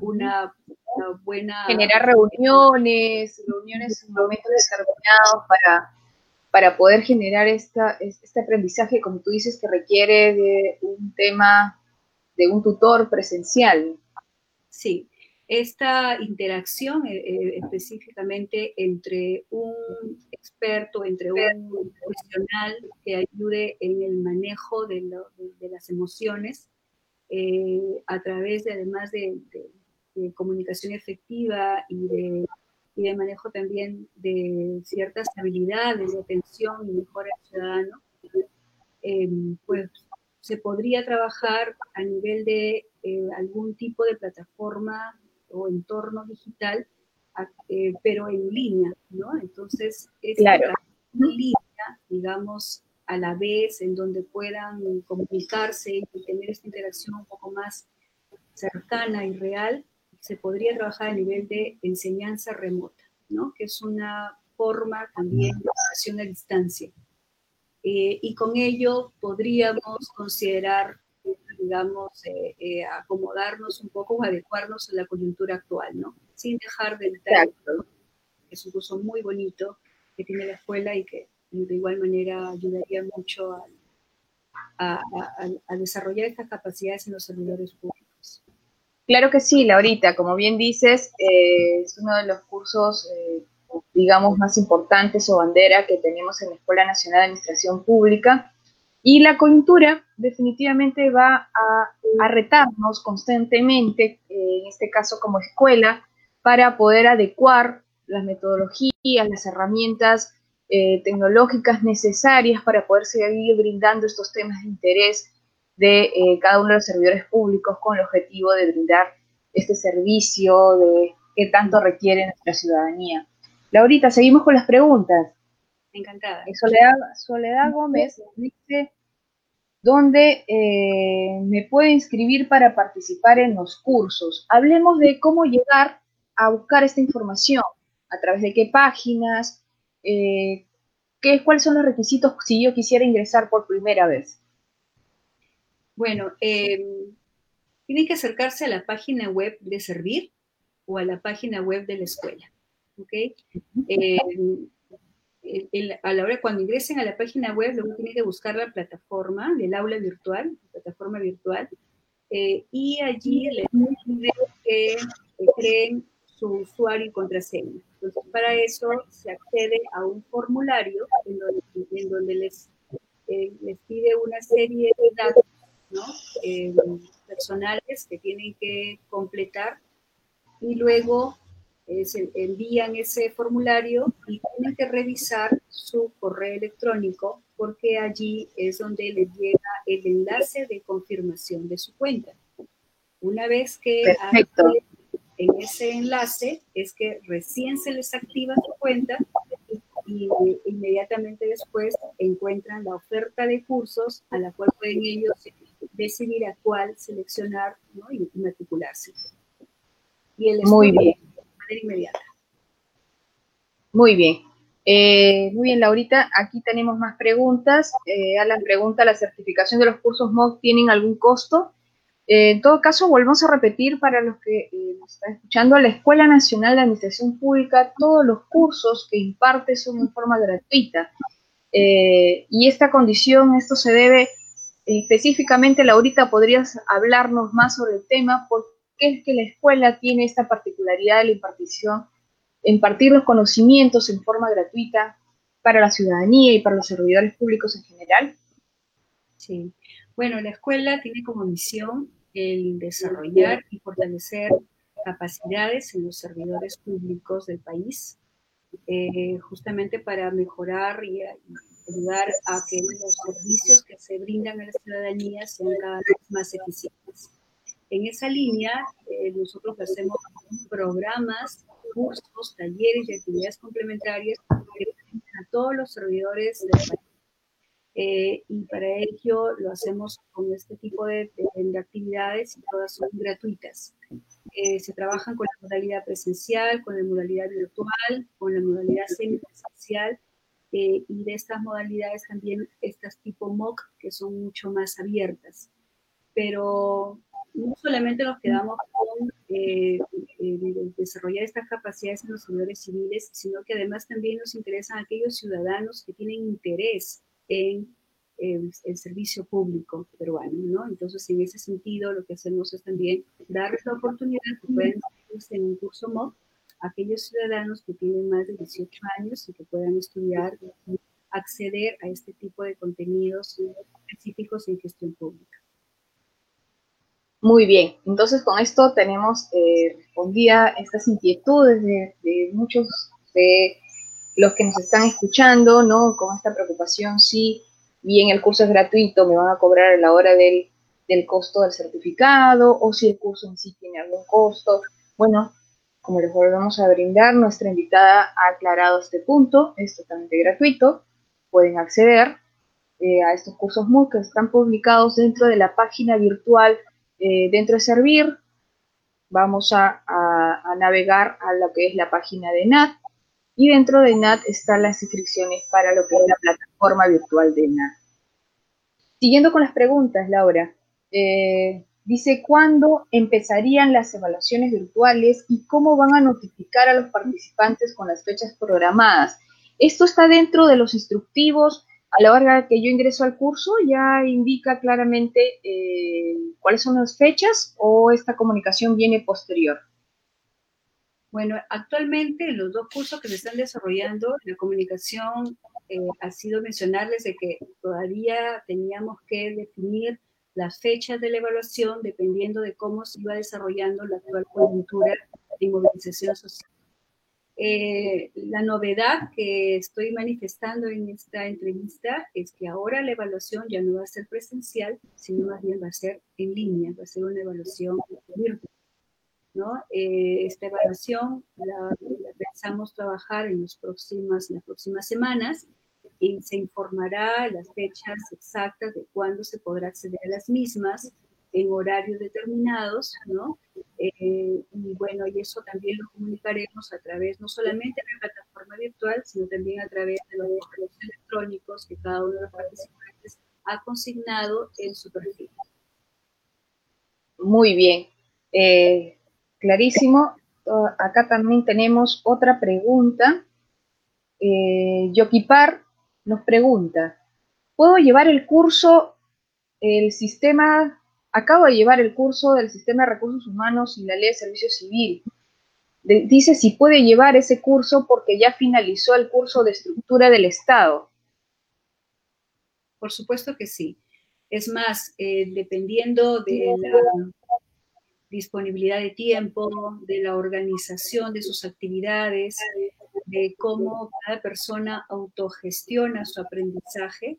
una, buena... Generar reuniones, reuniones en momentos determinados para para poder generar esta, este aprendizaje, como tú dices, que requiere de un tema, de un tutor presencial. Sí, esta interacción eh, eh, específicamente entre un experto, entre un profesional que ayude en el manejo de, las emociones, eh, a través de, además de comunicación efectiva y de y de manejo también de ciertas habilidades de atención y mejora al ciudadano, eh, pues se podría trabajar a nivel de eh, algún tipo de plataforma o entorno digital, eh, pero en línea, ¿no? Entonces, es claro. en línea, digamos, a la vez, en donde puedan comunicarse y tener esta interacción un poco más cercana y real, se podría trabajar a nivel de enseñanza remota, ¿no? Que es una forma también de educación a distancia. Eh, y con ello podríamos considerar, digamos, eh, eh, acomodarnos un poco o adecuarnos a la coyuntura actual, ¿no? Sin dejar de entrar, es un curso muy bonito que tiene la escuela y que de igual manera ayudaría mucho a, a desarrollar estas capacidades en los servidores públicos. Claro que sí, Laurita, como bien dices, es uno de los cursos digamos, más importantes o bandera que tenemos en la Escuela Nacional de Administración Pública. Y la coyuntura definitivamente va a, retarnos constantemente, eh, en este caso como escuela, para poder adecuar las metodologías, las herramientas eh, tecnológicas necesarias para poder seguir brindando estos temas de interés de eh, cada uno de los servidores públicos con el objetivo de brindar este servicio de, que tanto requiere nuestra ciudadanía. Laurita, seguimos con las preguntas. Encantada. Soledad, Soledad Gómez dice, ¿dónde eh, me puedo inscribir para participar en los cursos? Hablemos de cómo llegar a buscar esta información, a través de qué páginas, eh, qué, cuáles son los requisitos si yo quisiera ingresar por primera vez. Bueno, eh, tienen que acercarse a la página web de Servir o a la página web de la escuela. ¿ok? Eh, a la hora cuando ingresen a la página web, luego tienen que buscar la plataforma del aula virtual, plataforma virtual, eh, y allí les pide que, creen su usuario y contraseña. Entonces, para eso se accede a un formulario en donde, les, eh, les pide una serie de datos ¿no? personales que tienen que completar y luego se envían ese formulario y tienen que revisar su correo electrónico porque allí es donde les llega el enlace de confirmación de su cuenta. Una vez que en ese enlace es que recién se les activa su cuenta y, inmediatamente después encuentran la oferta de cursos a la cual pueden ellos decidir a cuál seleccionar y matricularse. Y el Muy bien inmediata. Muy bien. Eh, muy bien, Laurita, aquí tenemos más preguntas. Eh, Alan pregunta, ¿la certificación de los cursos MOOC tienen algún costo? Eh, en todo caso, volvemos a repetir para los que eh, nos están escuchando, la Escuela Nacional de Administración Pública, todos los cursos que imparte son en forma gratuita. y esta condición, esto se debe específicamente, Laurita, ¿podrías hablarnos más sobre el tema? Porque es que la escuela tiene esta particularidad de la impartición, impartir los conocimientos en forma gratuita para la ciudadanía y para los servidores públicos en general? Sí, bueno, la escuela tiene como misión el desarrollar y fortalecer capacidades en los servidores públicos del país, eh, justamente para mejorar y, ayudar a que los servicios que se brindan a la ciudadanía sean cada vez más eficientes. En esa línea, eh, nosotros hacemos programas, cursos, talleres y actividades complementarias que a todos los servidores del país. Eh, y para ello lo hacemos con este tipo de, actividades y todas son gratuitas. Eh, se trabajan con la modalidad presencial, con la modalidad virtual, con la modalidad semipresencial y de estas modalidades también estas tipo MOOC que son mucho más abiertas. Pero no solamente nos quedamos con eh, eh, desarrollar estas capacidades en los servidores civiles, sino que además también nos interesan aquellos ciudadanos que tienen interés en el, servicio público peruano, ¿no? Entonces, en ese sentido, lo que hacemos es también darles la oportunidad que puedan en un curso MOOC a aquellos ciudadanos que tienen más de 18 años y que puedan estudiar y acceder a este tipo de contenidos específicos en gestión pública. Muy bien, entonces con esto tenemos eh, respondida estas inquietudes de, muchos de los que nos están escuchando, ¿no? Con esta preocupación si bien el curso es gratuito, me van a cobrar a la hora del, del costo del certificado o si el curso en sí tiene algún costo. Bueno, como les volvemos a brindar, nuestra invitada ha aclarado este punto, es totalmente gratuito, pueden acceder eh, a estos cursos MOOC que están publicados dentro de la página virtual eh, dentro de Servir. Vamos a, a, navegar a lo que es la página de NAT y dentro de NAT están las inscripciones para lo que es la plataforma virtual de NAT. Siguiendo con las preguntas, Laura, eh, dice cuándo empezarían las evaluaciones virtuales y cómo van a notificar a los participantes con las fechas programadas. Esto está dentro de los instructivos. A la hora que yo ingreso al curso ya indica claramente eh, cuáles son las fechas o esta comunicación viene posterior. Bueno, actualmente los dos cursos que se están desarrollando, la comunicación, eh, ha sido mencionarles de que todavía teníamos que definir las fechas de la evaluación dependiendo de cómo se iba desarrollando la actual coyuntura de movilización social. Eh, la novedad que estoy manifestando en esta entrevista es que ahora la evaluación ya no va a ser presencial, sino más bien va a ser en línea, va a ser una evaluación virtual. ¿No? Eh, esta evaluación la, pensamos trabajar en las próximas semanas y se informará las fechas exactas de cuándo se podrá acceder a las mismas en horarios determinados, ¿no? Eh, y bueno, y eso también lo comunicaremos a través no solamente de la plataforma virtual, sino también a través de los correos electrónicos que cada uno de los participantes ha consignado en su perfil. Muy bien, eh, clarísimo. Acá también tenemos otra pregunta. Eh, Yokipar nos pregunta, ¿puedo llevar el curso, el sistema, acabo de llevar el curso del sistema de recursos humanos y la ley de servicio civil? dice si puede llevar ese curso porque ya finalizó el curso de estructura del Estado. Por supuesto que sí. Es más, eh, dependiendo de la disponibilidad de tiempo, de la organización de sus actividades, de cómo cada persona autogestiona su aprendizaje,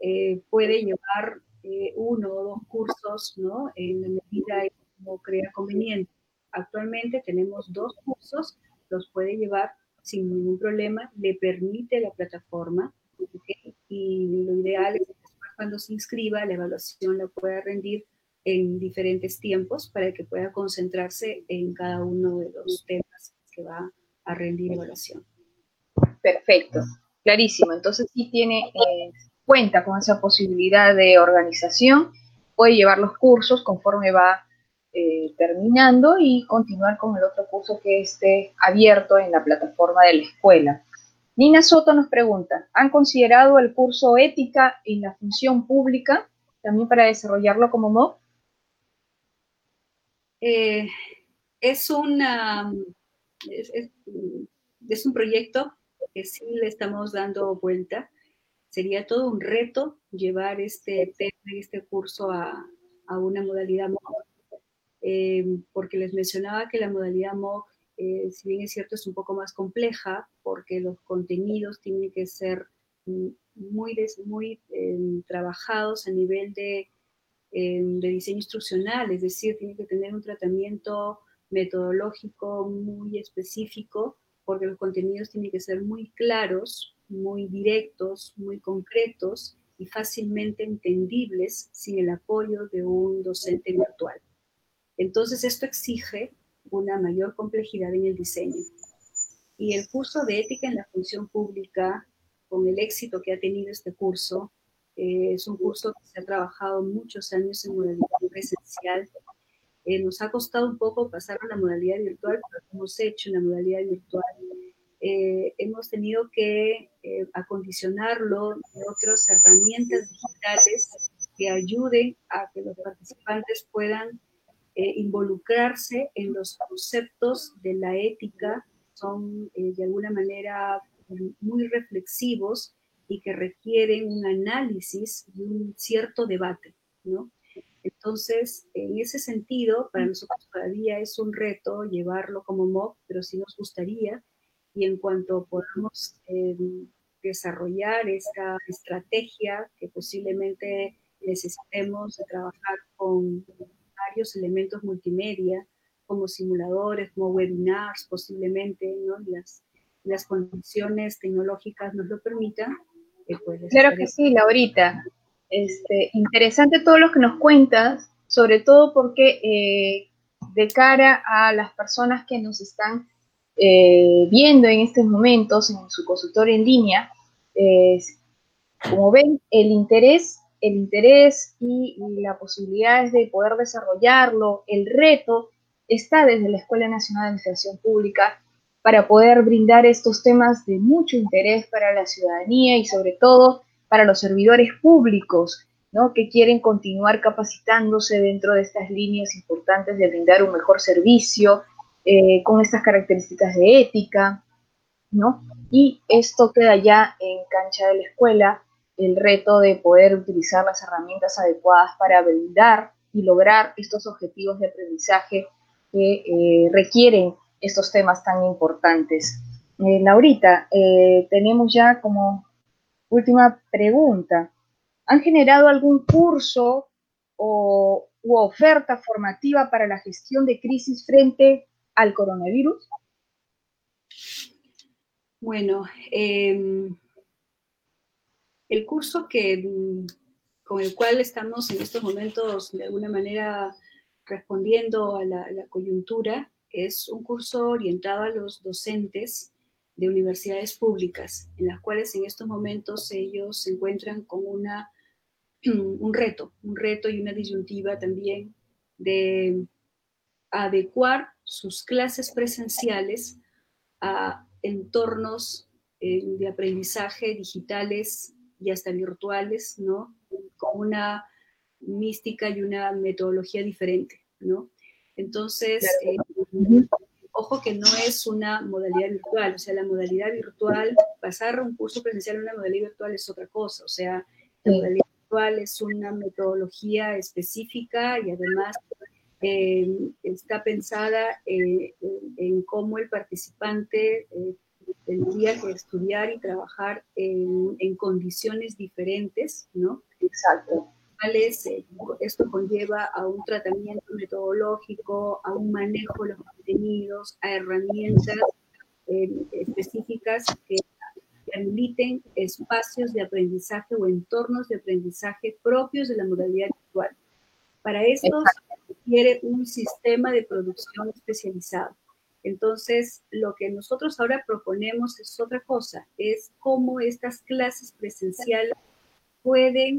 eh, puede llevar eh, uno o dos cursos ¿no? en la medida como crea conveniente. Actualmente tenemos dos cursos, los puede llevar sin ningún problema, le permite la plataforma y lo ideal es cuando se inscriba la evaluación la pueda rendir en diferentes tiempos para que pueda concentrarse en cada uno de los temas que va a rendir evaluación. Perfecto, clarísimo. Entonces sí tiene eh, cuenta con esa posibilidad de organización, puede llevar los cursos conforme va eh, terminando y continuar con el otro curso que esté abierto en la plataforma de la escuela. Nina Soto nos pregunta, ¿han considerado el curso Ética en la Función Pública también para desarrollarlo como MOOC? Eh, es, una, es, un proyecto que sí le estamos dando vuelta. Sería todo un reto llevar este este curso a, una modalidad MOOC, eh, porque les mencionaba que la modalidad MOOC, eh, si bien es cierto, es un poco más compleja, porque los contenidos tienen que ser muy, muy trabajados a nivel de de diseño instruccional, es decir, tiene que tener un tratamiento metodológico muy específico, porque los contenidos tienen que ser muy claros, muy directos, muy concretos y fácilmente entendibles sin el apoyo de un docente virtual. Entonces, esto exige una mayor complejidad en el diseño. Y el curso de ética en la función pública, con el éxito que ha tenido este curso, eh, es un curso que se ha trabajado muchos años en modalidad presencial. Eh, nos ha costado un poco pasar a la modalidad virtual, pero lo hemos hecho en la modalidad virtual. Eh, hemos tenido que acondicionarlo de otras herramientas digitales que ayuden a que los participantes puedan involucrarse en los conceptos de la ética, son de alguna manera muy reflexivos y que requieren un análisis y un cierto debate, ¿no? Entonces, en ese sentido, para nosotros todavía es un reto llevarlo como MOOC, pero sí nos gustaría. Y en cuanto podamos eh, desarrollar esta estrategia que posiblemente necesitemos de trabajar con varios elementos multimedia, como simuladores, como webinars posiblemente, ¿no? Las, las condiciones tecnológicas nos lo permitan. Claro que sí, Laurita. Este, interesante todo lo que nos cuentas, sobre todo porque eh, de cara a las personas que nos están eh, viendo en estos momentos en su consultorio en línea, como ven, el interés, el interés y, y la posibilidad de poder desarrollarlo, el reto está desde la Escuela Nacional de Administración Pública para poder brindar estos temas de mucho interés para la ciudadanía y sobre todo para los servidores públicos, ¿no? que quieren continuar capacitándose dentro de estas líneas importantes de brindar un mejor servicio eh, con estas características de ética, ¿no? Y esto queda ya en cancha de la escuela, el reto de poder utilizar las herramientas adecuadas para brindar y lograr estos objetivos de aprendizaje que eh, requieren estos temas tan importantes. Eh, Laurita, eh, tenemos ya como última pregunta. ¿Han generado algún curso o, u oferta formativa para la gestión de crisis frente al coronavirus? Bueno, em, el curso que, con el cual estamos en estos momentos de alguna manera respondiendo a la, coyuntura, es un curso orientado a los docentes de universidades públicas, en las cuales en estos momentos ellos se encuentran con una, un reto, un reto y una disyuntiva también de adecuar sus clases presenciales a entornos eh, de aprendizaje digitales y hasta virtuales, ¿no? Con una mística y una metodología diferente, ¿no? Entonces, eh, ojo que no es una modalidad virtual, o sea, la modalidad virtual, pasar un curso presencial a una modalidad virtual es otra cosa, o sea, la modalidad virtual es una metodología específica y además eh, está pensada eh, en, cómo el participante tendría que estudiar y trabajar en, en condiciones diferentes, ¿no? Exacto eh, esto conlleva a un tratamiento metodológico, a un manejo de los contenidos, a herramientas eh, específicas que permiten espacios de aprendizaje o entornos de aprendizaje propios de la modalidad virtual. Para esto se requiere un sistema de producción especializado. Entonces, lo que nosotros ahora proponemos es otra cosa, es cómo estas clases presenciales pueden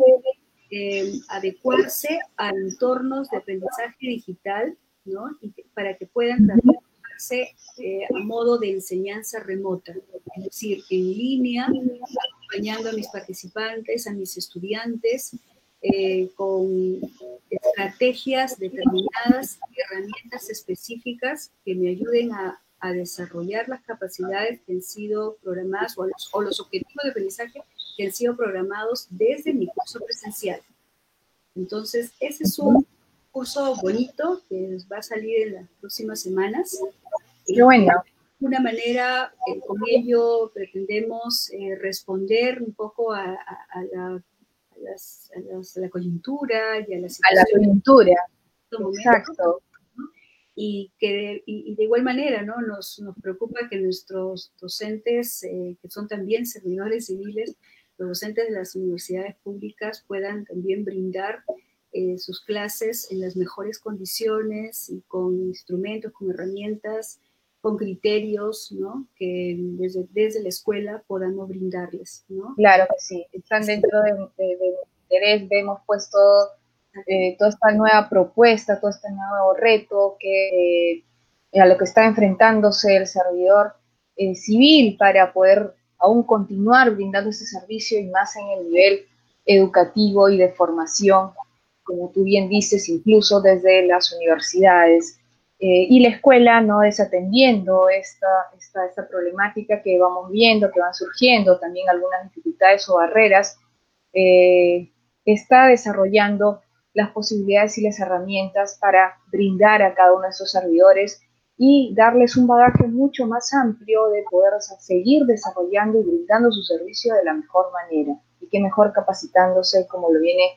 eh, adecuarse a entornos de aprendizaje digital, ¿no? Y para que puedan trabajarse eh, a modo de enseñanza remota, es decir, en línea, acompañando a mis participantes, a mis estudiantes, eh, con estrategias determinadas, herramientas específicas que me ayuden a, a, desarrollar las capacidades que han sido programadas o los, o los objetivos de aprendizaje que han sido programados desde mi curso presencial. Entonces, ese es un curso bonito que va a salir en las próximas semanas. Qué bueno. De una manera, eh, con ello pretendemos eh, responder un poco a, la, la, coyuntura y a la situación. A la coyuntura. Exacto. Y, que, y, de igual manera, ¿no? Nos, nos preocupa que nuestros docentes, eh, que son también servidores civiles, los docentes de las universidades públicas puedan también brindar eh, sus clases en las mejores condiciones y con instrumentos, con herramientas, con criterios, ¿no? Que desde, desde la escuela podamos brindarles, ¿no? Claro que sí, están dentro de, interés, vemos pues todo, eh, toda esta nueva propuesta, todo este nuevo reto que eh, a lo que está enfrentándose el servidor civil para poder aún continuar brindando este servicio y más en el nivel educativo y de formación, como tú bien dices, incluso desde las universidades. Eh, y la escuela no desatendiendo esta, esta, esta, problemática que vamos viendo, que van surgiendo, también algunas dificultades o barreras, eh, está desarrollando las posibilidades y las herramientas para brindar a cada uno de esos servidores y darles un bagaje mucho más amplio de poder seguir desarrollando y brindando su servicio de la mejor manera. Y que mejor capacitándose como lo viene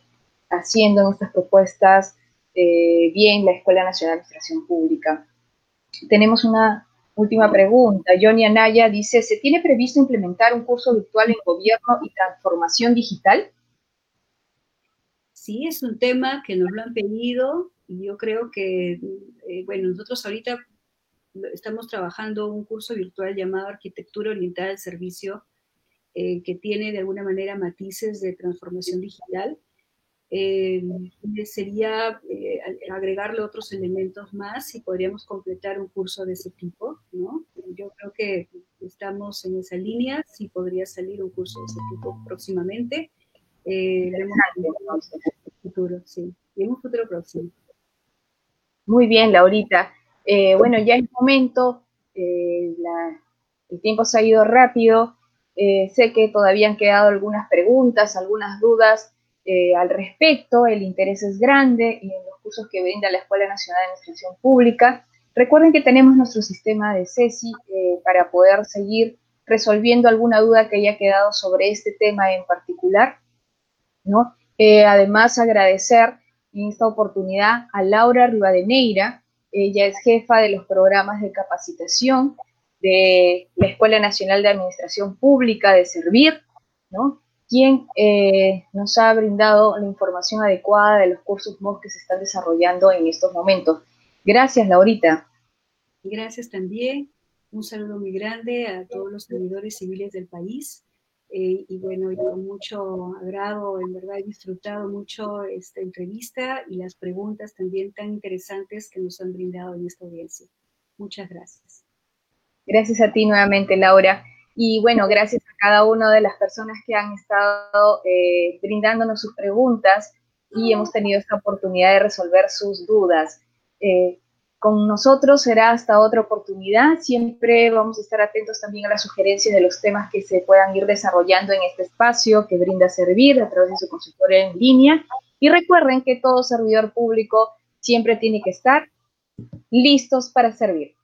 haciendo en estas propuestas eh, bien la Escuela Nacional de Administración Pública. Tenemos una última pregunta. Johnny Anaya dice, ¿se tiene previsto implementar un curso virtual en gobierno y transformación digital? Sí, es un tema que nos lo han pedido y yo creo que, eh, bueno, nosotros ahorita estamos trabajando un curso virtual llamado Arquitectura Orientada al Servicio, eh, que tiene de alguna manera matices de transformación digital. Eh, sería eh, agregarle otros elementos más y podríamos completar un curso de ese tipo, ¿no? Yo creo que estamos en esa línea, sí podría salir un curso de ese tipo próximamente. Eh, en futuro, sí, en un futuro próximo. Muy bien, Laurita. Eh, bueno, ya es momento, eh, el tiempo se ha ido rápido, eh, sé que todavía han quedado algunas preguntas, algunas dudas al respecto, el interés es grande en los cursos que brinda la Escuela Nacional de Administración Pública. Recuerden que tenemos nuestro sistema de CESI para poder seguir resolviendo alguna duda que haya quedado sobre este tema en particular. ¿no? además, agradecer en esta oportunidad a Laura Rivadeneira, ella es jefa de los programas de capacitación de la Escuela Nacional de Administración Pública de Servir, ¿no? quien eh, nos ha brindado la información adecuada de los cursos MOOC que se están desarrollando en estos momentos. Gracias, Laurita. Gracias también. Un saludo muy grande a todos los servidores civiles del país eh, y bueno, con mucho agrado, en verdad he disfrutado mucho esta entrevista y las preguntas también tan interesantes que nos han brindado en esta audiencia. Muchas gracias. Gracias a ti nuevamente, Laura. Y bueno, gracias a cada una de las personas que han estado eh, brindándonos sus preguntas y hemos tenido esta oportunidad de resolver sus dudas. Eh, con nosotros será hasta otra oportunidad. Siempre vamos a estar atentos también a las sugerencias de los temas que se puedan ir desarrollando en este espacio que brinda Servir a través de su consultorio en línea. Y recuerden que todo servidor público siempre tiene que estar listos para servir.